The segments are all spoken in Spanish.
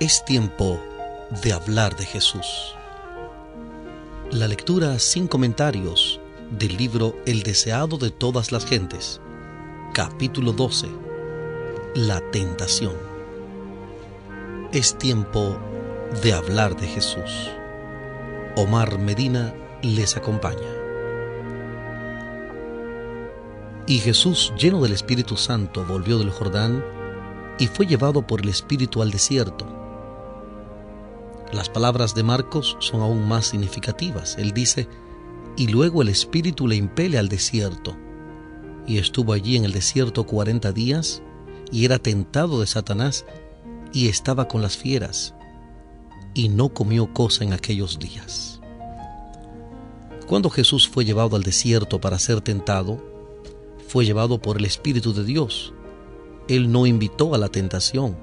Es tiempo de hablar de Jesús. La lectura sin comentarios del libro El deseado de todas las gentes, capítulo 12. La tentación. Es tiempo de hablar de Jesús. Omar Medina les acompaña. Y Jesús, lleno del Espíritu Santo, volvió del Jordán y fue llevado por el Espíritu al desierto. Las palabras de Marcos son aún más significativas. Él dice, y luego el Espíritu le impele al desierto. Y estuvo allí en el desierto cuarenta días, y era tentado de Satanás, y estaba con las fieras, y no comió cosa en aquellos días. Cuando Jesús fue llevado al desierto para ser tentado, fue llevado por el Espíritu de Dios, él no invitó a la tentación,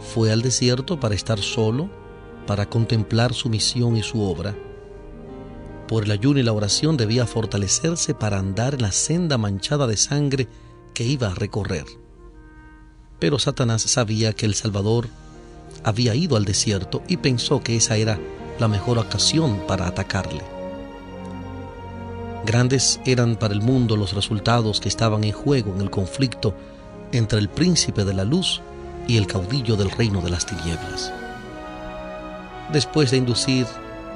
fue al desierto para estar solo, para contemplar su misión y su obra. Por el ayuno y la oración debía fortalecerse para andar en la senda manchada de sangre que iba a recorrer. Pero Satanás sabía que el Salvador había ido al desierto y pensó que esa era la mejor ocasión para atacarle. Grandes eran para el mundo los resultados que estaban en juego en el conflicto entre el príncipe de la luz y el caudillo del reino de las tinieblas. Después de inducir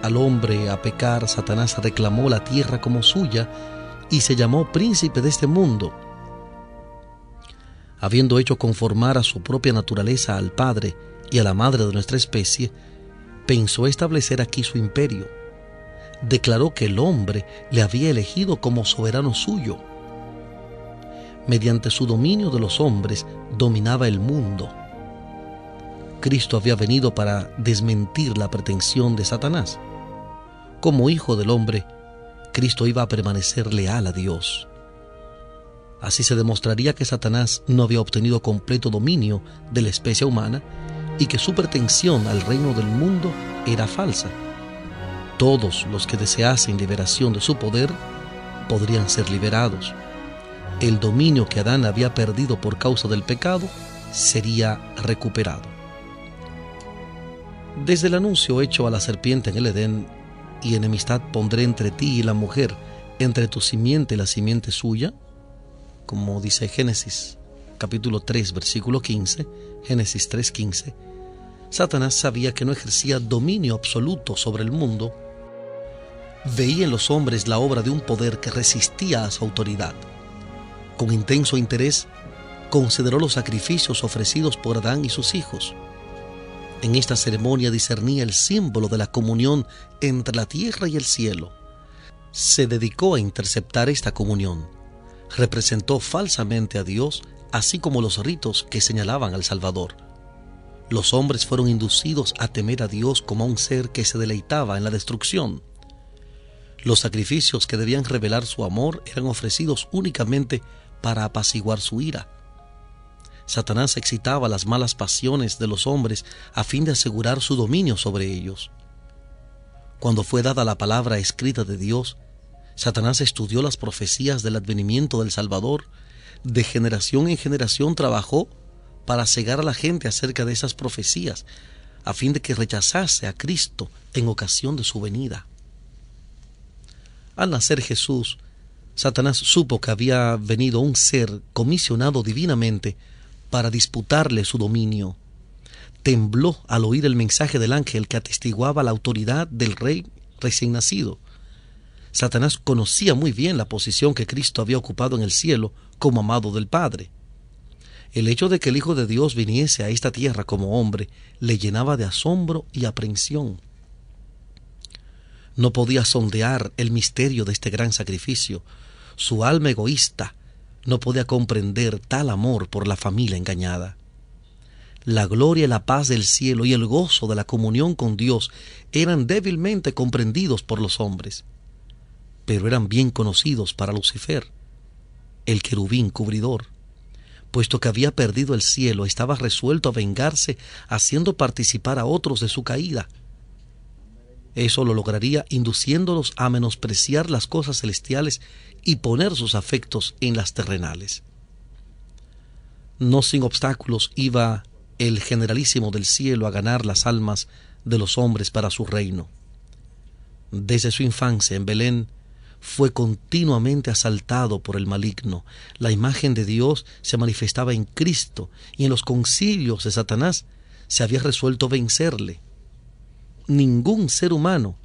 al hombre a pecar, Satanás reclamó la tierra como suya y se llamó príncipe de este mundo. Habiendo hecho conformar a su propia naturaleza al Padre y a la Madre de nuestra especie, pensó establecer aquí su imperio. Declaró que el hombre le había elegido como soberano suyo mediante su dominio de los hombres, dominaba el mundo. Cristo había venido para desmentir la pretensión de Satanás. Como hijo del hombre, Cristo iba a permanecer leal a Dios. Así se demostraría que Satanás no había obtenido completo dominio de la especie humana y que su pretensión al reino del mundo era falsa. Todos los que deseasen liberación de su poder podrían ser liberados el dominio que Adán había perdido por causa del pecado sería recuperado. Desde el anuncio hecho a la serpiente en el Edén, y enemistad pondré entre ti y la mujer, entre tu simiente y la simiente suya, como dice Génesis capítulo 3 versículo 15, Génesis 3:15, Satanás sabía que no ejercía dominio absoluto sobre el mundo, veía en los hombres la obra de un poder que resistía a su autoridad. Con intenso interés, consideró los sacrificios ofrecidos por Adán y sus hijos. En esta ceremonia discernía el símbolo de la comunión entre la tierra y el cielo. Se dedicó a interceptar esta comunión. Representó falsamente a Dios, así como los ritos que señalaban al Salvador. Los hombres fueron inducidos a temer a Dios como a un ser que se deleitaba en la destrucción. Los sacrificios que debían revelar su amor eran ofrecidos únicamente para apaciguar su ira. Satanás excitaba las malas pasiones de los hombres a fin de asegurar su dominio sobre ellos. Cuando fue dada la palabra escrita de Dios, Satanás estudió las profecías del advenimiento del Salvador, de generación en generación trabajó para cegar a la gente acerca de esas profecías, a fin de que rechazase a Cristo en ocasión de su venida. Al nacer Jesús, Satanás supo que había venido un ser comisionado divinamente para disputarle su dominio. Tembló al oír el mensaje del ángel que atestiguaba la autoridad del rey recién nacido. Satanás conocía muy bien la posición que Cristo había ocupado en el cielo como amado del Padre. El hecho de que el Hijo de Dios viniese a esta tierra como hombre le llenaba de asombro y aprensión. No podía sondear el misterio de este gran sacrificio, su alma egoísta no podía comprender tal amor por la familia engañada. La gloria y la paz del cielo y el gozo de la comunión con Dios eran débilmente comprendidos por los hombres, pero eran bien conocidos para Lucifer, el querubín cubridor. Puesto que había perdido el cielo, estaba resuelto a vengarse haciendo participar a otros de su caída. Eso lo lograría induciéndolos a menospreciar las cosas celestiales y poner sus afectos en las terrenales. No sin obstáculos iba el generalísimo del cielo a ganar las almas de los hombres para su reino. Desde su infancia en Belén fue continuamente asaltado por el maligno. La imagen de Dios se manifestaba en Cristo y en los concilios de Satanás se había resuelto vencerle. Ningún ser humano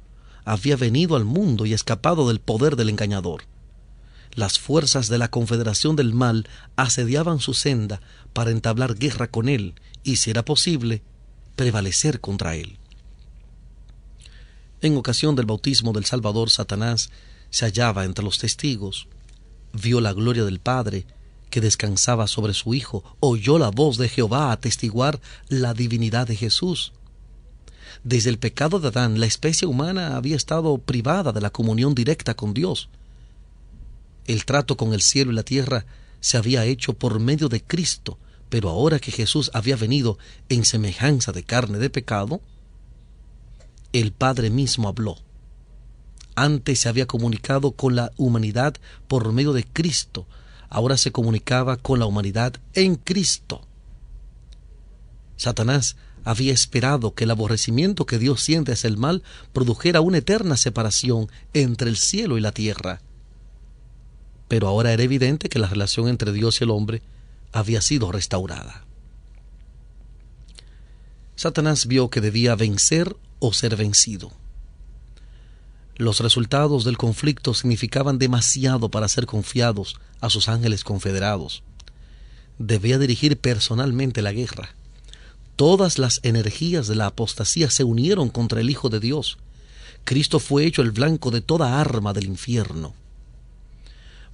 había venido al mundo y escapado del poder del engañador. Las fuerzas de la Confederación del Mal asediaban su senda para entablar guerra con él y, si era posible, prevalecer contra él. En ocasión del bautismo del Salvador, Satanás se hallaba entre los testigos, vio la gloria del Padre que descansaba sobre su Hijo, oyó la voz de Jehová atestiguar la divinidad de Jesús. Desde el pecado de Adán, la especie humana había estado privada de la comunión directa con Dios. El trato con el cielo y la tierra se había hecho por medio de Cristo, pero ahora que Jesús había venido en semejanza de carne de pecado, el Padre mismo habló. Antes se había comunicado con la humanidad por medio de Cristo, ahora se comunicaba con la humanidad en Cristo. Satanás había esperado que el aborrecimiento que Dios siente hacia el mal produjera una eterna separación entre el cielo y la tierra. Pero ahora era evidente que la relación entre Dios y el hombre había sido restaurada. Satanás vio que debía vencer o ser vencido. Los resultados del conflicto significaban demasiado para ser confiados a sus ángeles confederados. Debía dirigir personalmente la guerra. Todas las energías de la apostasía se unieron contra el Hijo de Dios. Cristo fue hecho el blanco de toda arma del infierno.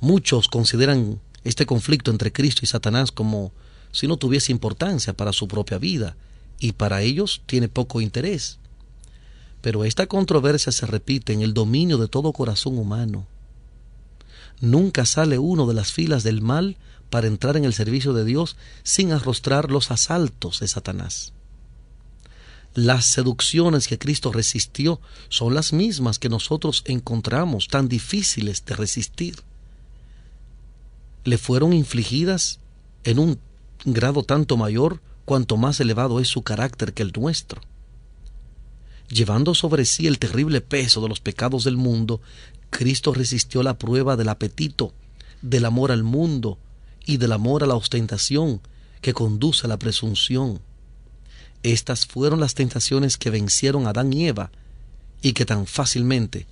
Muchos consideran este conflicto entre Cristo y Satanás como si no tuviese importancia para su propia vida, y para ellos tiene poco interés. Pero esta controversia se repite en el dominio de todo corazón humano. Nunca sale uno de las filas del mal para entrar en el servicio de Dios sin arrostrar los asaltos de Satanás. Las seducciones que Cristo resistió son las mismas que nosotros encontramos tan difíciles de resistir. Le fueron infligidas en un grado tanto mayor cuanto más elevado es su carácter que el nuestro llevando sobre sí el terrible peso de los pecados del mundo, Cristo resistió la prueba del apetito, del amor al mundo y del amor a la ostentación que conduce a la presunción. Estas fueron las tentaciones que vencieron a Adán y Eva y que tan fácilmente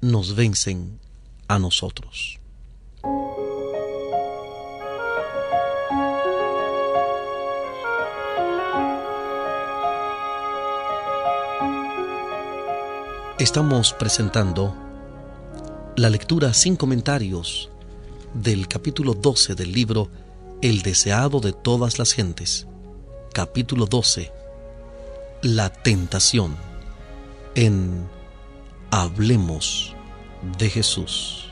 nos vencen a nosotros. Estamos presentando la lectura sin comentarios del capítulo 12 del libro El deseado de todas las gentes. Capítulo 12. La tentación. En Hablemos de Jesús.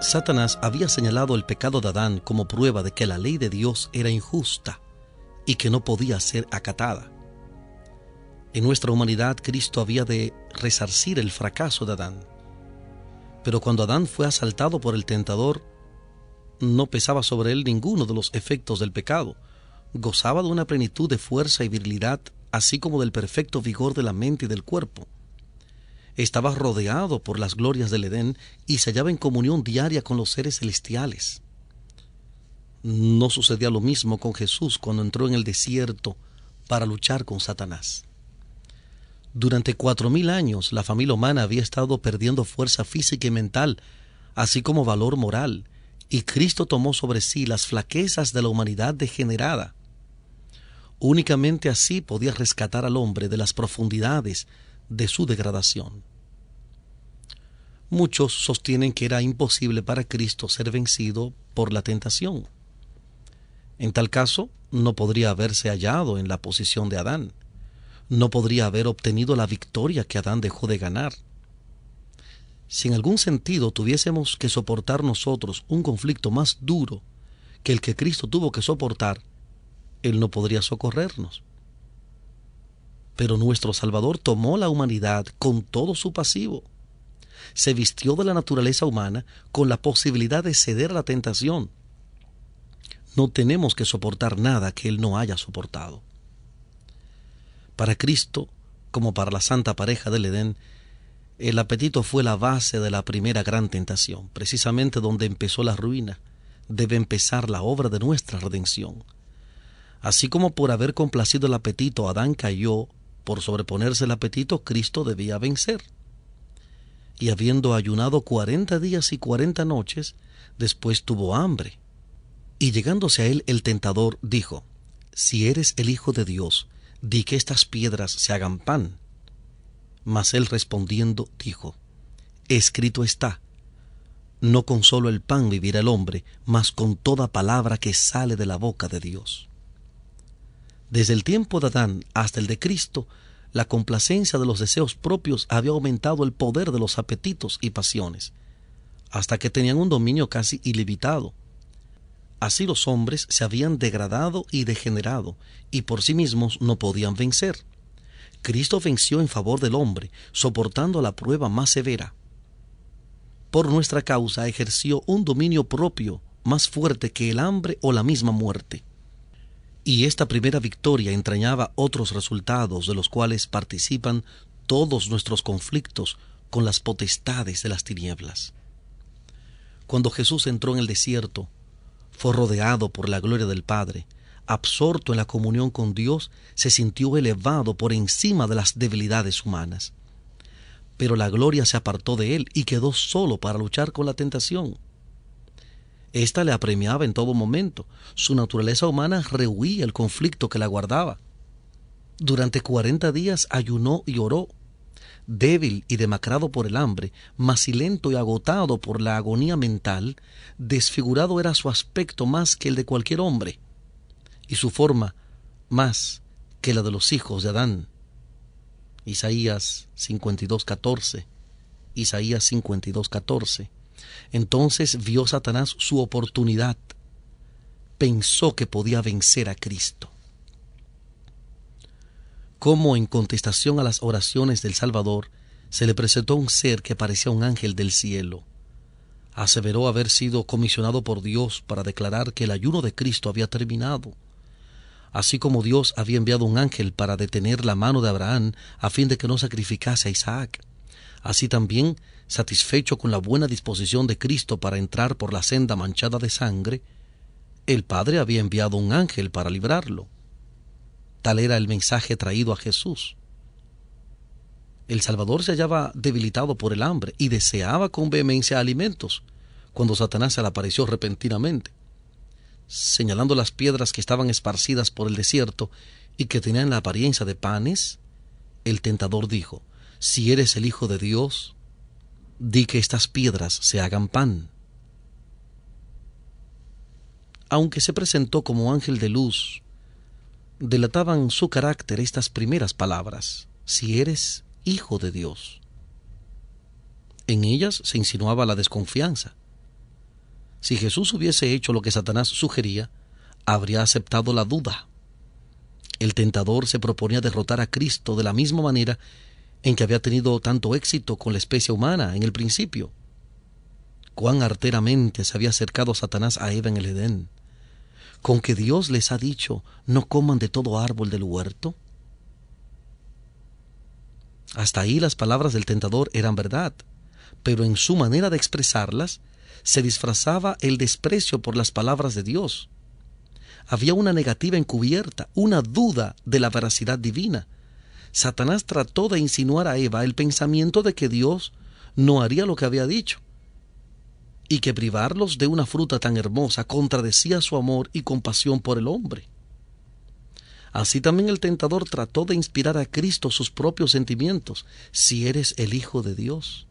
Satanás había señalado el pecado de Adán como prueba de que la ley de Dios era injusta y que no podía ser acatada. En nuestra humanidad Cristo había de resarcir el fracaso de Adán. Pero cuando Adán fue asaltado por el tentador, no pesaba sobre él ninguno de los efectos del pecado. Gozaba de una plenitud de fuerza y virilidad, así como del perfecto vigor de la mente y del cuerpo. Estaba rodeado por las glorias del Edén y se hallaba en comunión diaria con los seres celestiales. No sucedía lo mismo con Jesús cuando entró en el desierto para luchar con Satanás. Durante cuatro mil años la familia humana había estado perdiendo fuerza física y mental, así como valor moral, y Cristo tomó sobre sí las flaquezas de la humanidad degenerada. Únicamente así podía rescatar al hombre de las profundidades de su degradación. Muchos sostienen que era imposible para Cristo ser vencido por la tentación. En tal caso, no podría haberse hallado en la posición de Adán. No podría haber obtenido la victoria que Adán dejó de ganar. Si en algún sentido tuviésemos que soportar nosotros un conflicto más duro que el que Cristo tuvo que soportar, Él no podría socorrernos. Pero nuestro Salvador tomó la humanidad con todo su pasivo. se vistió de la naturaleza humana con la posibilidad de ceder a la tentación. No tenemos que soportar nada que Él no haya soportado. Para Cristo, como para la santa pareja del Edén, el apetito fue la base de la primera gran tentación, precisamente donde empezó la ruina, debe empezar la obra de nuestra redención. Así como por haber complacido el apetito Adán cayó, por sobreponerse el apetito Cristo debía vencer. Y habiendo ayunado cuarenta días y cuarenta noches, después tuvo hambre. Y llegándose a él el tentador dijo, Si eres el Hijo de Dios, di que estas piedras se hagan pan. Mas él respondiendo dijo, Escrito está, no con solo el pan vivirá el hombre, mas con toda palabra que sale de la boca de Dios. Desde el tiempo de Adán hasta el de Cristo, la complacencia de los deseos propios había aumentado el poder de los apetitos y pasiones, hasta que tenían un dominio casi ilimitado. Así los hombres se habían degradado y degenerado, y por sí mismos no podían vencer. Cristo venció en favor del hombre, soportando la prueba más severa. Por nuestra causa ejerció un dominio propio más fuerte que el hambre o la misma muerte. Y esta primera victoria entrañaba otros resultados de los cuales participan todos nuestros conflictos con las potestades de las tinieblas. Cuando Jesús entró en el desierto, fue rodeado por la gloria del Padre, absorto en la comunión con Dios, se sintió elevado por encima de las debilidades humanas. Pero la gloria se apartó de él y quedó solo para luchar con la tentación. Esta le apremiaba en todo momento. Su naturaleza humana rehuía el conflicto que la guardaba. Durante cuarenta días ayunó y oró. Débil y demacrado por el hambre, macilento y agotado por la agonía mental, desfigurado era su aspecto más que el de cualquier hombre, y su forma más que la de los hijos de Adán. Isaías 52:14. Isaías 52:14. Entonces vio Satanás su oportunidad. Pensó que podía vencer a Cristo. Como en contestación a las oraciones del Salvador, se le presentó un ser que parecía un ángel del cielo. Aseveró haber sido comisionado por Dios para declarar que el ayuno de Cristo había terminado. Así como Dios había enviado un ángel para detener la mano de Abraham a fin de que no sacrificase a Isaac, así también satisfecho con la buena disposición de Cristo para entrar por la senda manchada de sangre, el Padre había enviado un ángel para librarlo. Era el mensaje traído a Jesús. El Salvador se hallaba debilitado por el hambre y deseaba con vehemencia alimentos, cuando Satanás se le apareció repentinamente. Señalando las piedras que estaban esparcidas por el desierto y que tenían la apariencia de panes, el tentador dijo, Si eres el Hijo de Dios, di que estas piedras se hagan pan. Aunque se presentó como ángel de luz, delataban su carácter estas primeras palabras, si eres hijo de Dios. En ellas se insinuaba la desconfianza. Si Jesús hubiese hecho lo que Satanás sugería, habría aceptado la duda. El tentador se proponía derrotar a Cristo de la misma manera en que había tenido tanto éxito con la especie humana en el principio. Cuán arteramente se había acercado Satanás a Eva en el Edén, con que Dios les ha dicho no coman de todo árbol del huerto. Hasta ahí las palabras del tentador eran verdad, pero en su manera de expresarlas se disfrazaba el desprecio por las palabras de Dios. Había una negativa encubierta, una duda de la veracidad divina, Satanás trató de insinuar a Eva el pensamiento de que Dios no haría lo que había dicho, y que privarlos de una fruta tan hermosa contradecía su amor y compasión por el hombre. Así también el tentador trató de inspirar a Cristo sus propios sentimientos, si eres el Hijo de Dios.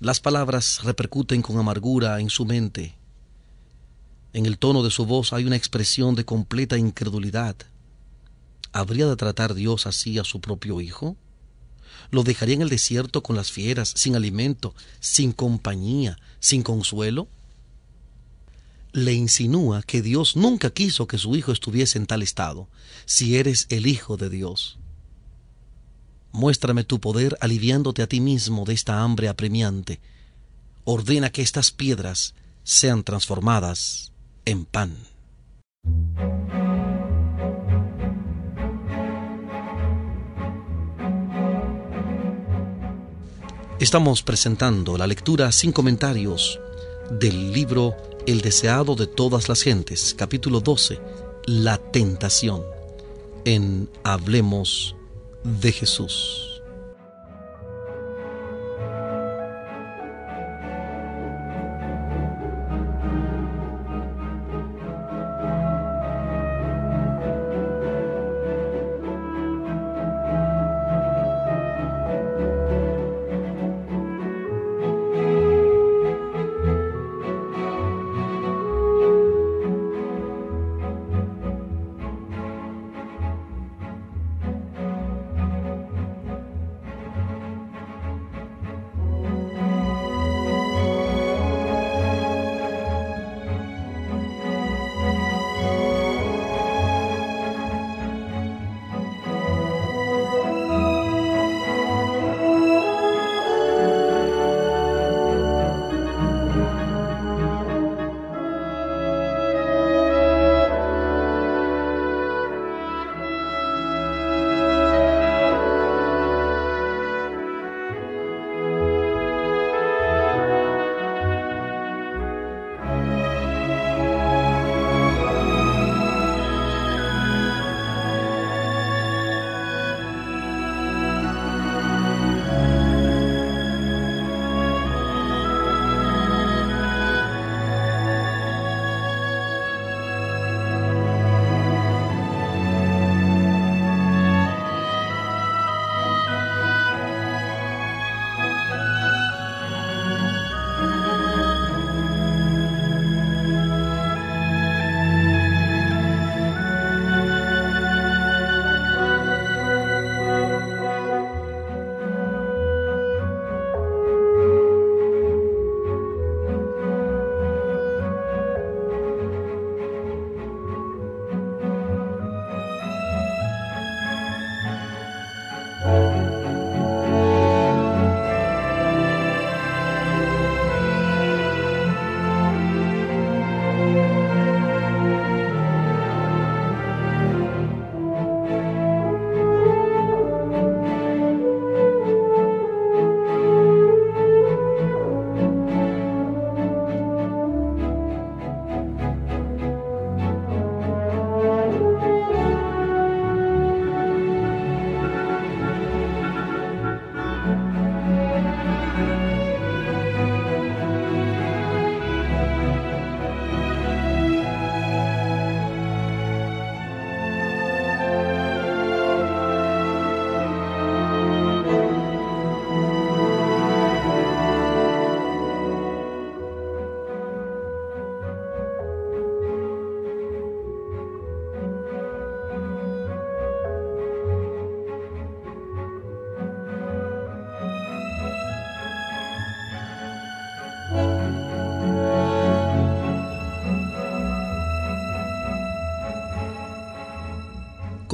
Las palabras repercuten con amargura en su mente. En el tono de su voz hay una expresión de completa incredulidad. ¿Habría de tratar Dios así a su propio Hijo? ¿Lo dejaría en el desierto con las fieras, sin alimento, sin compañía, sin consuelo? Le insinúa que Dios nunca quiso que su Hijo estuviese en tal estado, si eres el Hijo de Dios. Muéstrame tu poder aliviándote a ti mismo de esta hambre apremiante. Ordena que estas piedras sean transformadas en pan. Estamos presentando la lectura sin comentarios del libro El deseado de todas las gentes, capítulo 12, La tentación, en Hablemos de Jesús.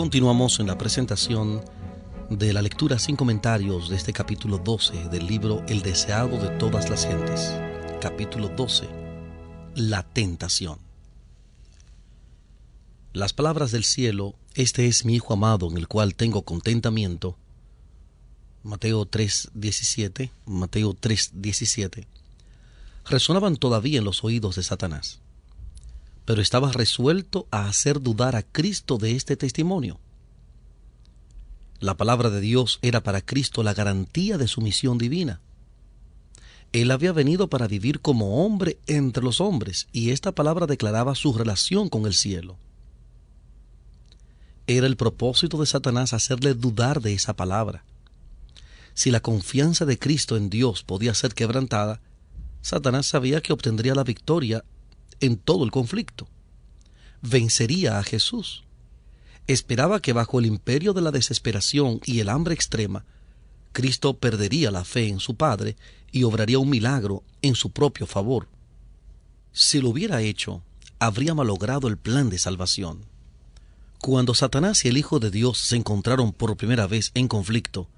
Continuamos en la presentación de la lectura sin comentarios de este capítulo 12 del libro El deseado de todas las gentes. Capítulo 12. La tentación. Las palabras del cielo, este es mi Hijo amado en el cual tengo contentamiento. Mateo 3:17, Mateo 3:17, resonaban todavía en los oídos de Satanás pero estaba resuelto a hacer dudar a Cristo de este testimonio. La palabra de Dios era para Cristo la garantía de su misión divina. Él había venido para vivir como hombre entre los hombres, y esta palabra declaraba su relación con el cielo. Era el propósito de Satanás hacerle dudar de esa palabra. Si la confianza de Cristo en Dios podía ser quebrantada, Satanás sabía que obtendría la victoria en todo el conflicto. Vencería a Jesús. Esperaba que bajo el imperio de la desesperación y el hambre extrema, Cristo perdería la fe en su Padre y obraría un milagro en su propio favor. Si lo hubiera hecho, habría malogrado el plan de salvación. Cuando Satanás y el Hijo de Dios se encontraron por primera vez en conflicto,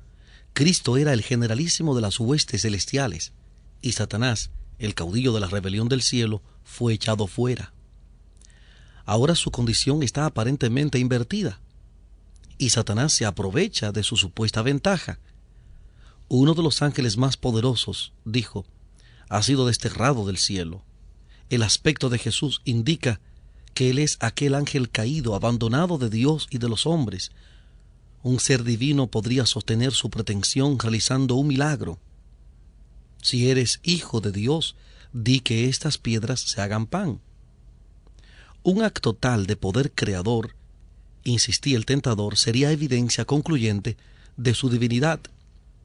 Cristo era el generalísimo de las huestes celestiales y Satanás, el caudillo de la rebelión del cielo, fue echado fuera. Ahora su condición está aparentemente invertida y Satanás se aprovecha de su supuesta ventaja. Uno de los ángeles más poderosos dijo, ha sido desterrado del cielo. El aspecto de Jesús indica que Él es aquel ángel caído, abandonado de Dios y de los hombres. Un ser divino podría sostener su pretensión realizando un milagro. Si eres hijo de Dios, di que estas piedras se hagan pan. Un acto tal de poder creador, insistía el tentador, sería evidencia concluyente de su divinidad.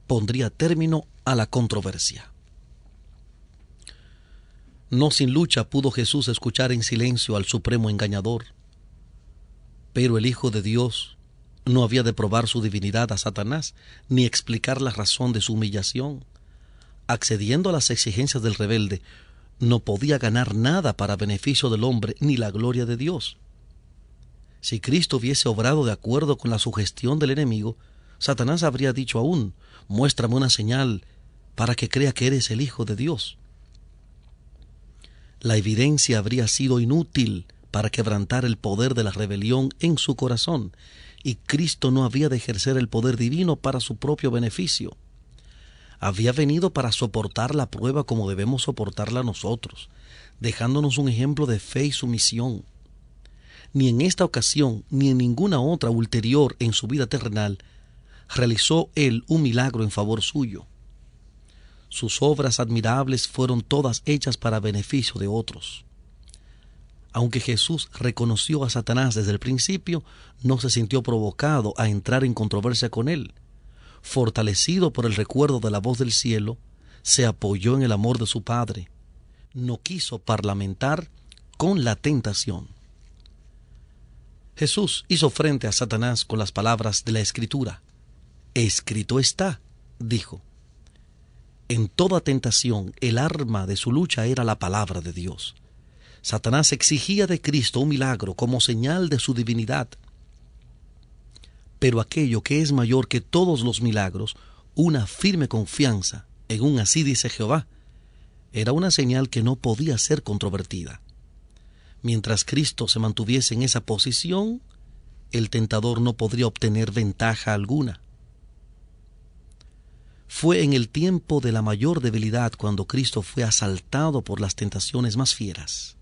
Pondría término a la controversia. No sin lucha pudo Jesús escuchar en silencio al supremo engañador. Pero el Hijo de Dios no había de probar su divinidad a Satanás, ni explicar la razón de su humillación. Accediendo a las exigencias del rebelde, no podía ganar nada para beneficio del hombre ni la gloria de Dios. Si Cristo hubiese obrado de acuerdo con la sugestión del enemigo, Satanás habría dicho aún, muéstrame una señal para que crea que eres el Hijo de Dios la evidencia habría sido inútil para quebrantar el poder de la rebelión en su corazón, y Cristo no había de ejercer el poder divino para su propio beneficio. Había venido para soportar la prueba como debemos soportarla nosotros, dejándonos un ejemplo de fe y sumisión. Ni en esta ocasión, ni en ninguna otra ulterior en su vida terrenal, realizó él un milagro en favor suyo. Sus obras admirables fueron todas hechas para beneficio de otros. Aunque Jesús reconoció a Satanás desde el principio, no se sintió provocado a entrar en controversia con él. Fortalecido por el recuerdo de la voz del cielo, se apoyó en el amor de su Padre. No quiso parlamentar con la tentación. Jesús hizo frente a Satanás con las palabras de la Escritura. Escrito está, dijo. En toda tentación, el arma de su lucha era la palabra de Dios. Satanás exigía de Cristo un milagro como señal de su divinidad. Pero aquello que es mayor que todos los milagros, una firme confianza en un así dice Jehová, era una señal que no podía ser controvertida. Mientras Cristo se mantuviese en esa posición, el tentador no podría obtener ventaja alguna. Fue en el tiempo de la mayor debilidad cuando Cristo fue asaltado por las tentaciones más fieras.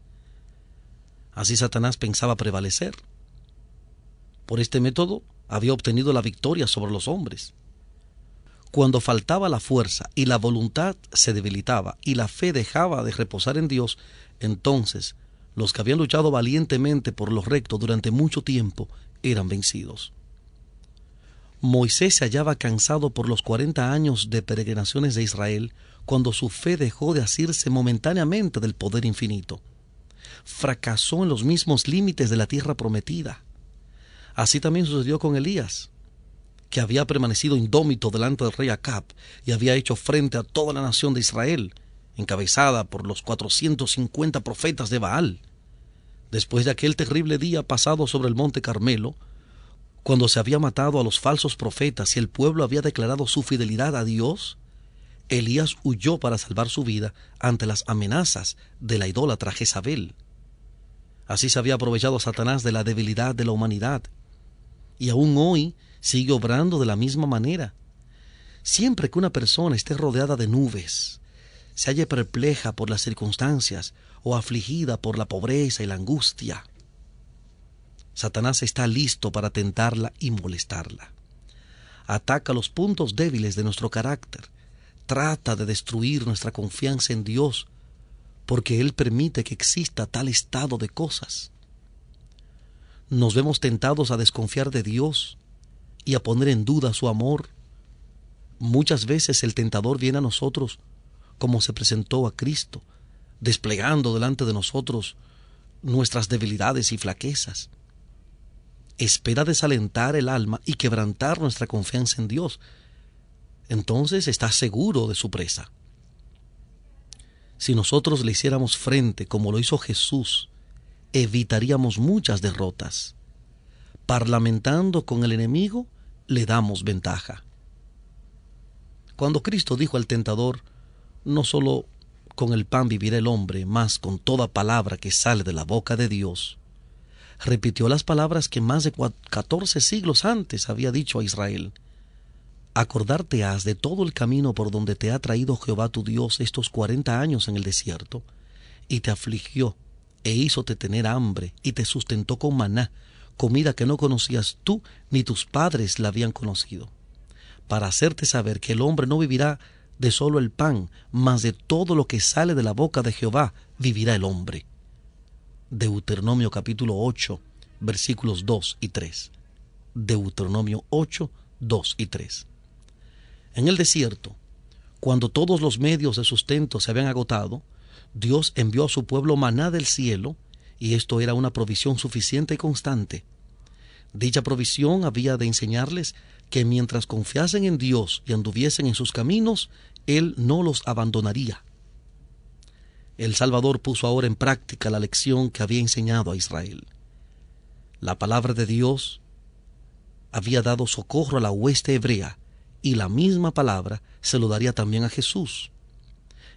Así Satanás pensaba prevalecer. Por este método había obtenido la victoria sobre los hombres. Cuando faltaba la fuerza y la voluntad se debilitaba y la fe dejaba de reposar en Dios, entonces los que habían luchado valientemente por lo recto durante mucho tiempo eran vencidos. Moisés se hallaba cansado por los cuarenta años de peregrinaciones de Israel cuando su fe dejó de asirse momentáneamente del poder infinito. Fracasó en los mismos límites de la tierra prometida. Así también sucedió con Elías, que había permanecido indómito delante del rey Acab y había hecho frente a toda la nación de Israel, encabezada por los cuatrocientos cincuenta profetas de Baal. Después de aquel terrible día pasado sobre el monte Carmelo, cuando se había matado a los falsos profetas y el pueblo había declarado su fidelidad a Dios, Elías huyó para salvar su vida ante las amenazas de la idólatra Jezabel. Así se había aprovechado Satanás de la debilidad de la humanidad. Y aún hoy sigue obrando de la misma manera. Siempre que una persona esté rodeada de nubes, se halle perpleja por las circunstancias o afligida por la pobreza y la angustia, Satanás está listo para tentarla y molestarla. Ataca los puntos débiles de nuestro carácter. Trata de destruir nuestra confianza en Dios porque Él permite que exista tal estado de cosas. Nos vemos tentados a desconfiar de Dios y a poner en duda su amor. Muchas veces el tentador viene a nosotros como se presentó a Cristo, desplegando delante de nosotros nuestras debilidades y flaquezas espera desalentar el alma y quebrantar nuestra confianza en Dios. Entonces está seguro de su presa. Si nosotros le hiciéramos frente como lo hizo Jesús, evitaríamos muchas derrotas. Parlamentando con el enemigo, le damos ventaja. Cuando Cristo dijo al tentador, no solo con el pan vivirá el hombre, más con toda palabra que sale de la boca de Dios, repitió las palabras que más de catorce siglos antes había dicho a Israel. Acordarte has de todo el camino por donde te ha traído Jehová tu Dios estos cuarenta años en el desierto, y te afligió, e hízote tener hambre, y te sustentó con maná, comida que no conocías tú ni tus padres la habían conocido, para hacerte saber que el hombre no vivirá de solo el pan, mas de todo lo que sale de la boca de Jehová vivirá el hombre. Deuteronomio capítulo 8, versículos 2 y 3. Deuteronomio 8, 2 y 3. En el desierto, cuando todos los medios de sustento se habían agotado, Dios envió a su pueblo maná del cielo, y esto era una provisión suficiente y constante. Dicha provisión había de enseñarles que mientras confiasen en Dios y anduviesen en sus caminos, Él no los abandonaría. El Salvador puso ahora en práctica la lección que había enseñado a Israel. La palabra de Dios había dado socorro a la hueste hebrea, y la misma palabra se lo daría también a Jesús.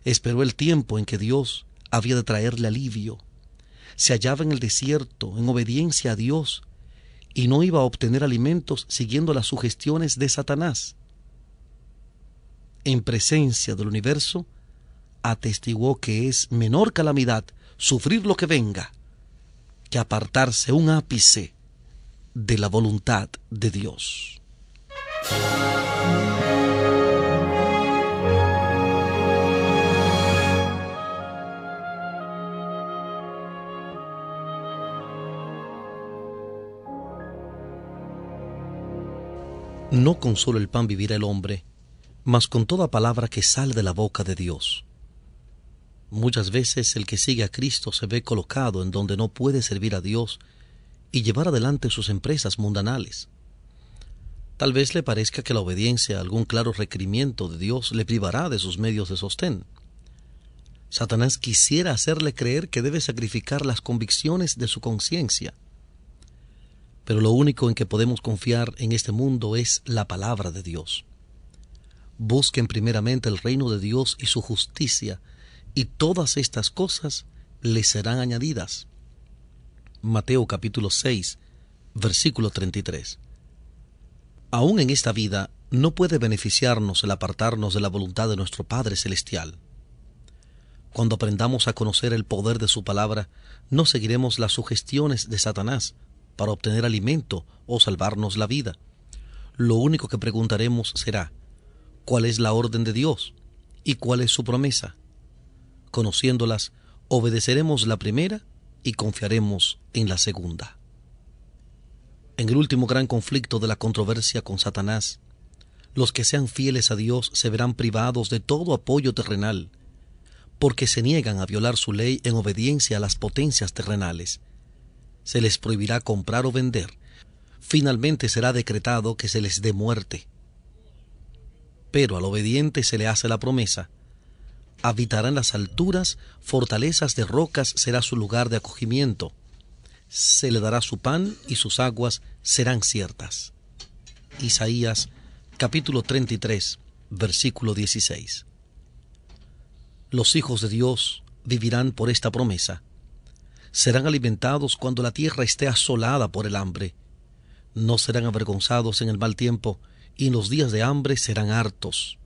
Esperó el tiempo en que Dios había de traerle alivio. Se hallaba en el desierto, en obediencia a Dios, y no iba a obtener alimentos siguiendo las sugestiones de Satanás. En presencia del universo, atestiguó que es menor calamidad sufrir lo que venga que apartarse un ápice de la voluntad de Dios. No con solo el pan vivirá el hombre, mas con toda palabra que sale de la boca de Dios. Muchas veces el que sigue a Cristo se ve colocado en donde no puede servir a Dios y llevar adelante sus empresas mundanales. Tal vez le parezca que la obediencia a algún claro requerimiento de Dios le privará de sus medios de sostén. Satanás quisiera hacerle creer que debe sacrificar las convicciones de su conciencia pero lo único en que podemos confiar en este mundo es la palabra de Dios. Busquen primeramente el reino de Dios y su justicia, y todas estas cosas les serán añadidas. Mateo capítulo 6, versículo 33. Aún en esta vida no puede beneficiarnos el apartarnos de la voluntad de nuestro Padre Celestial. Cuando aprendamos a conocer el poder de su palabra, no seguiremos las sugestiones de Satanás, para obtener alimento o salvarnos la vida. Lo único que preguntaremos será, ¿cuál es la orden de Dios? ¿Y cuál es su promesa? Conociéndolas, obedeceremos la primera y confiaremos en la segunda. En el último gran conflicto de la controversia con Satanás, los que sean fieles a Dios se verán privados de todo apoyo terrenal, porque se niegan a violar su ley en obediencia a las potencias terrenales se les prohibirá comprar o vender. Finalmente será decretado que se les dé muerte. Pero al obediente se le hace la promesa. Habitará en las alturas, fortalezas de rocas será su lugar de acogimiento. Se le dará su pan y sus aguas serán ciertas. Isaías capítulo 33, versículo 16. Los hijos de Dios vivirán por esta promesa serán alimentados cuando la tierra esté asolada por el hambre. No serán avergonzados en el mal tiempo, y en los días de hambre serán hartos.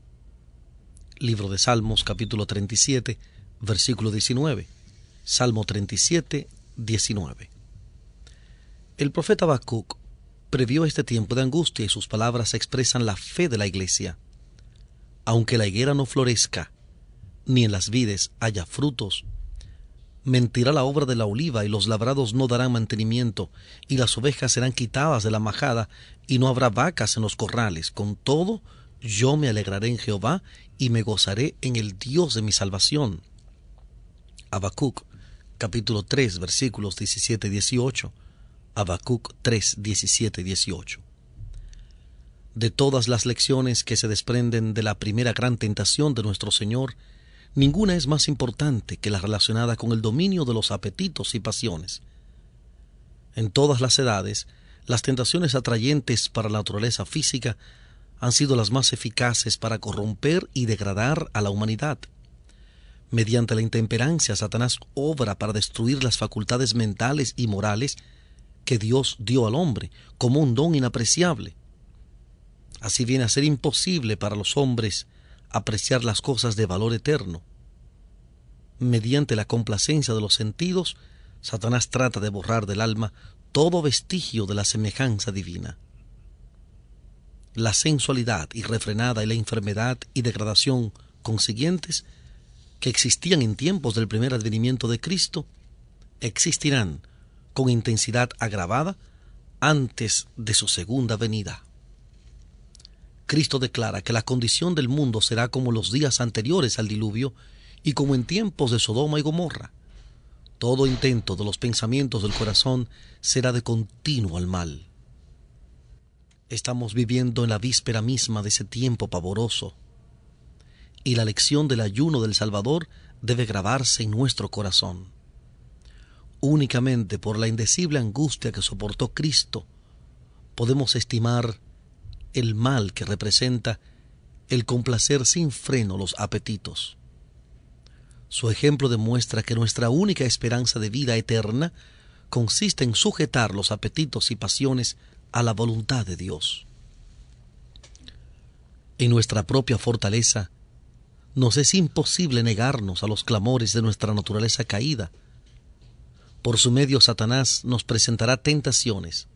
Libro de Salmos capítulo 37, versículo 19. Salmo 37, 19. El profeta Habacuc previó este tiempo de angustia y sus palabras expresan la fe de la iglesia. Aunque la higuera no florezca, ni en las vides haya frutos, mentirá la obra de la oliva, y los labrados no darán mantenimiento, y las ovejas serán quitadas de la majada, y no habrá vacas en los corrales. Con todo, yo me alegraré en Jehová, y me gozaré en el Dios de mi salvación. Habacuc, capítulo 3, versículos 17 y 18. Habacuc 3, 17 y 18. De todas las lecciones que se desprenden de la primera gran tentación de nuestro Señor, Ninguna es más importante que la relacionada con el dominio de los apetitos y pasiones. En todas las edades, las tentaciones atrayentes para la naturaleza física han sido las más eficaces para corromper y degradar a la humanidad. Mediante la intemperancia, Satanás obra para destruir las facultades mentales y morales que Dios dio al hombre como un don inapreciable. Así viene a ser imposible para los hombres apreciar las cosas de valor eterno. Mediante la complacencia de los sentidos, Satanás trata de borrar del alma todo vestigio de la semejanza divina. La sensualidad irrefrenada y la enfermedad y degradación consiguientes que existían en tiempos del primer advenimiento de Cristo existirán con intensidad agravada antes de su segunda venida. Cristo declara que la condición del mundo será como los días anteriores al diluvio y como en tiempos de Sodoma y Gomorra. Todo intento de los pensamientos del corazón será de continuo al mal. Estamos viviendo en la víspera misma de ese tiempo pavoroso, y la lección del ayuno del Salvador debe grabarse en nuestro corazón. Únicamente por la indecible angustia que soportó Cristo podemos estimar el mal que representa el complacer sin freno los apetitos. Su ejemplo demuestra que nuestra única esperanza de vida eterna consiste en sujetar los apetitos y pasiones a la voluntad de Dios. En nuestra propia fortaleza, nos es imposible negarnos a los clamores de nuestra naturaleza caída. Por su medio Satanás nos presentará tentaciones,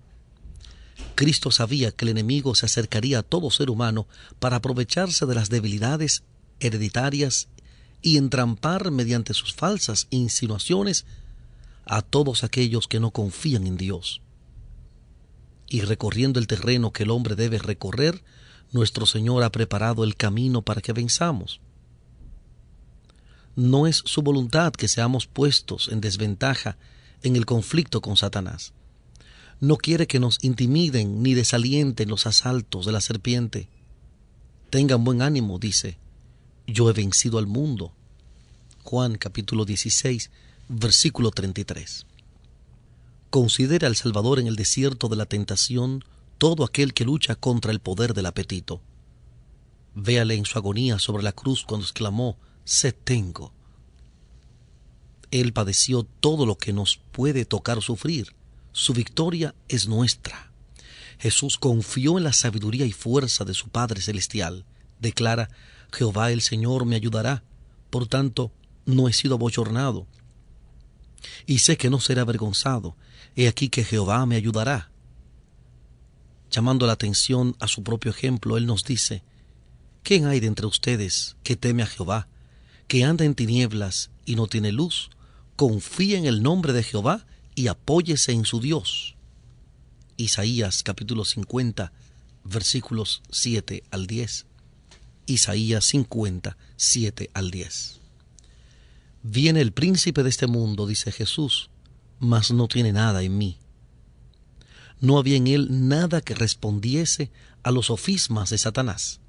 Cristo sabía que el enemigo se acercaría a todo ser humano para aprovecharse de las debilidades hereditarias y entrampar mediante sus falsas insinuaciones a todos aquellos que no confían en Dios. Y recorriendo el terreno que el hombre debe recorrer, nuestro Señor ha preparado el camino para que venzamos. No es su voluntad que seamos puestos en desventaja en el conflicto con Satanás no quiere que nos intimiden ni desalienten los asaltos de la serpiente. Tengan buen ánimo, dice, yo he vencido al mundo. Juan capítulo 16, versículo 33. Considera al Salvador en el desierto de la tentación todo aquel que lucha contra el poder del apetito. Véale en su agonía sobre la cruz cuando exclamó, Se tengo. Él padeció todo lo que nos puede tocar sufrir su victoria es nuestra. Jesús confió en la sabiduría y fuerza de su Padre Celestial. Declara, Jehová el Señor me ayudará. Por tanto, no he sido abochornado. Y sé que no seré avergonzado. He aquí que Jehová me ayudará. Llamando la atención a su propio ejemplo, Él nos dice, ¿quién hay de entre ustedes que teme a Jehová, que anda en tinieblas y no tiene luz? Confía en el nombre de Jehová y apóyese en su Dios. Isaías capítulo 50 versículos 7 al 10. Isaías 50, 7 al 10. Viene el príncipe de este mundo, dice Jesús, mas no tiene nada en mí. No había en él nada que respondiese a los sofismas de Satanás.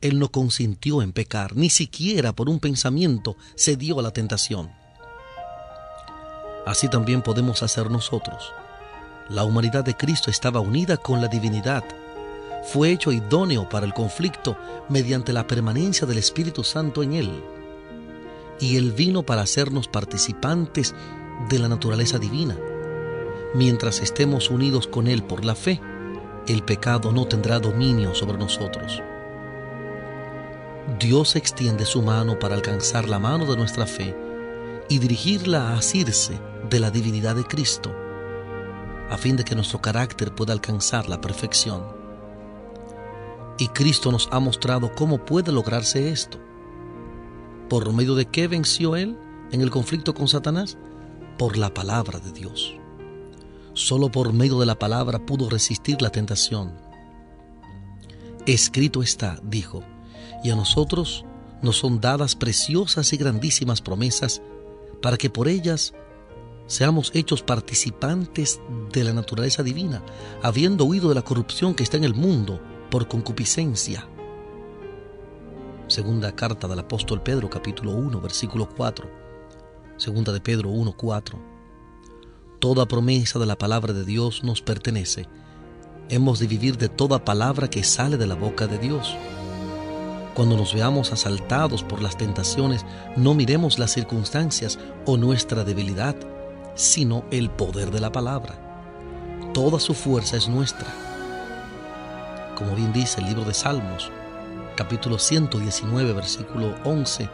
Él no consintió en pecar, ni siquiera por un pensamiento se dio a la tentación. Así también podemos hacer nosotros. La humanidad de Cristo estaba unida con la divinidad. Fue hecho idóneo para el conflicto mediante la permanencia del Espíritu Santo en él. Y él vino para hacernos participantes de la naturaleza divina. Mientras estemos unidos con él por la fe, el pecado no tendrá dominio sobre nosotros. Dios extiende su mano para alcanzar la mano de nuestra fe y dirigirla a asirse de la divinidad de Cristo, a fin de que nuestro carácter pueda alcanzar la perfección. Y Cristo nos ha mostrado cómo puede lograrse esto. ¿Por medio de qué venció Él en el conflicto con Satanás? Por la palabra de Dios. Solo por medio de la palabra pudo resistir la tentación. Escrito está, dijo, y a nosotros nos son dadas preciosas y grandísimas promesas para que por ellas seamos hechos participantes de la naturaleza divina, habiendo huido de la corrupción que está en el mundo por concupiscencia. Segunda carta del apóstol Pedro capítulo 1 versículo 4. Segunda de Pedro 1 4. Toda promesa de la palabra de Dios nos pertenece Hemos de vivir de toda palabra que sale de la boca de Dios. Cuando nos veamos asaltados por las tentaciones, no miremos las circunstancias o nuestra debilidad, sino el poder de la palabra. Toda su fuerza es nuestra. Como bien dice el libro de Salmos, capítulo 119, versículo 11,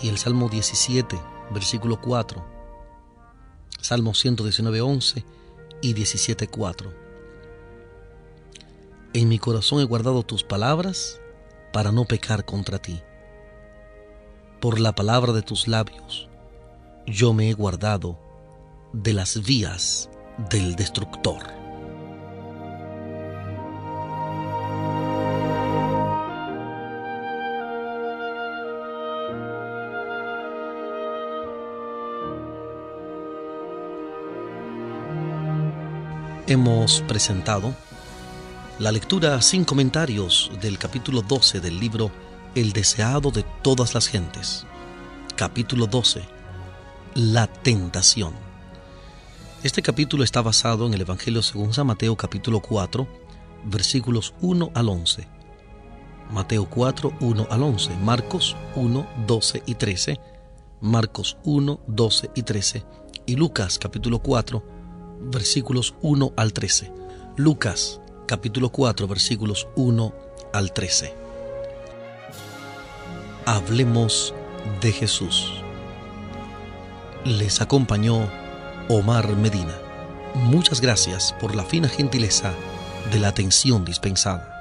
y el Salmo 17, versículo 4. Salmo 119, 11 y 17, 4. En mi corazón he guardado tus palabras para no pecar contra ti. Por la palabra de tus labios, yo me he guardado de las vías del destructor. Hemos presentado la lectura sin comentarios del capítulo 12 del libro El deseado de todas las gentes. Capítulo 12. La tentación. Este capítulo está basado en el Evangelio según San Mateo capítulo 4, versículos 1 al 11. Mateo 4, 1 al 11. Marcos 1, 12 y 13. Marcos 1, 12 y 13. Y Lucas capítulo 4, versículos 1 al 13. Lucas capítulo 4, versículos 1 al 13. Hablemos de Jesús. Les acompañó Omar Medina. Muchas gracias por la fina gentileza de la atención dispensada.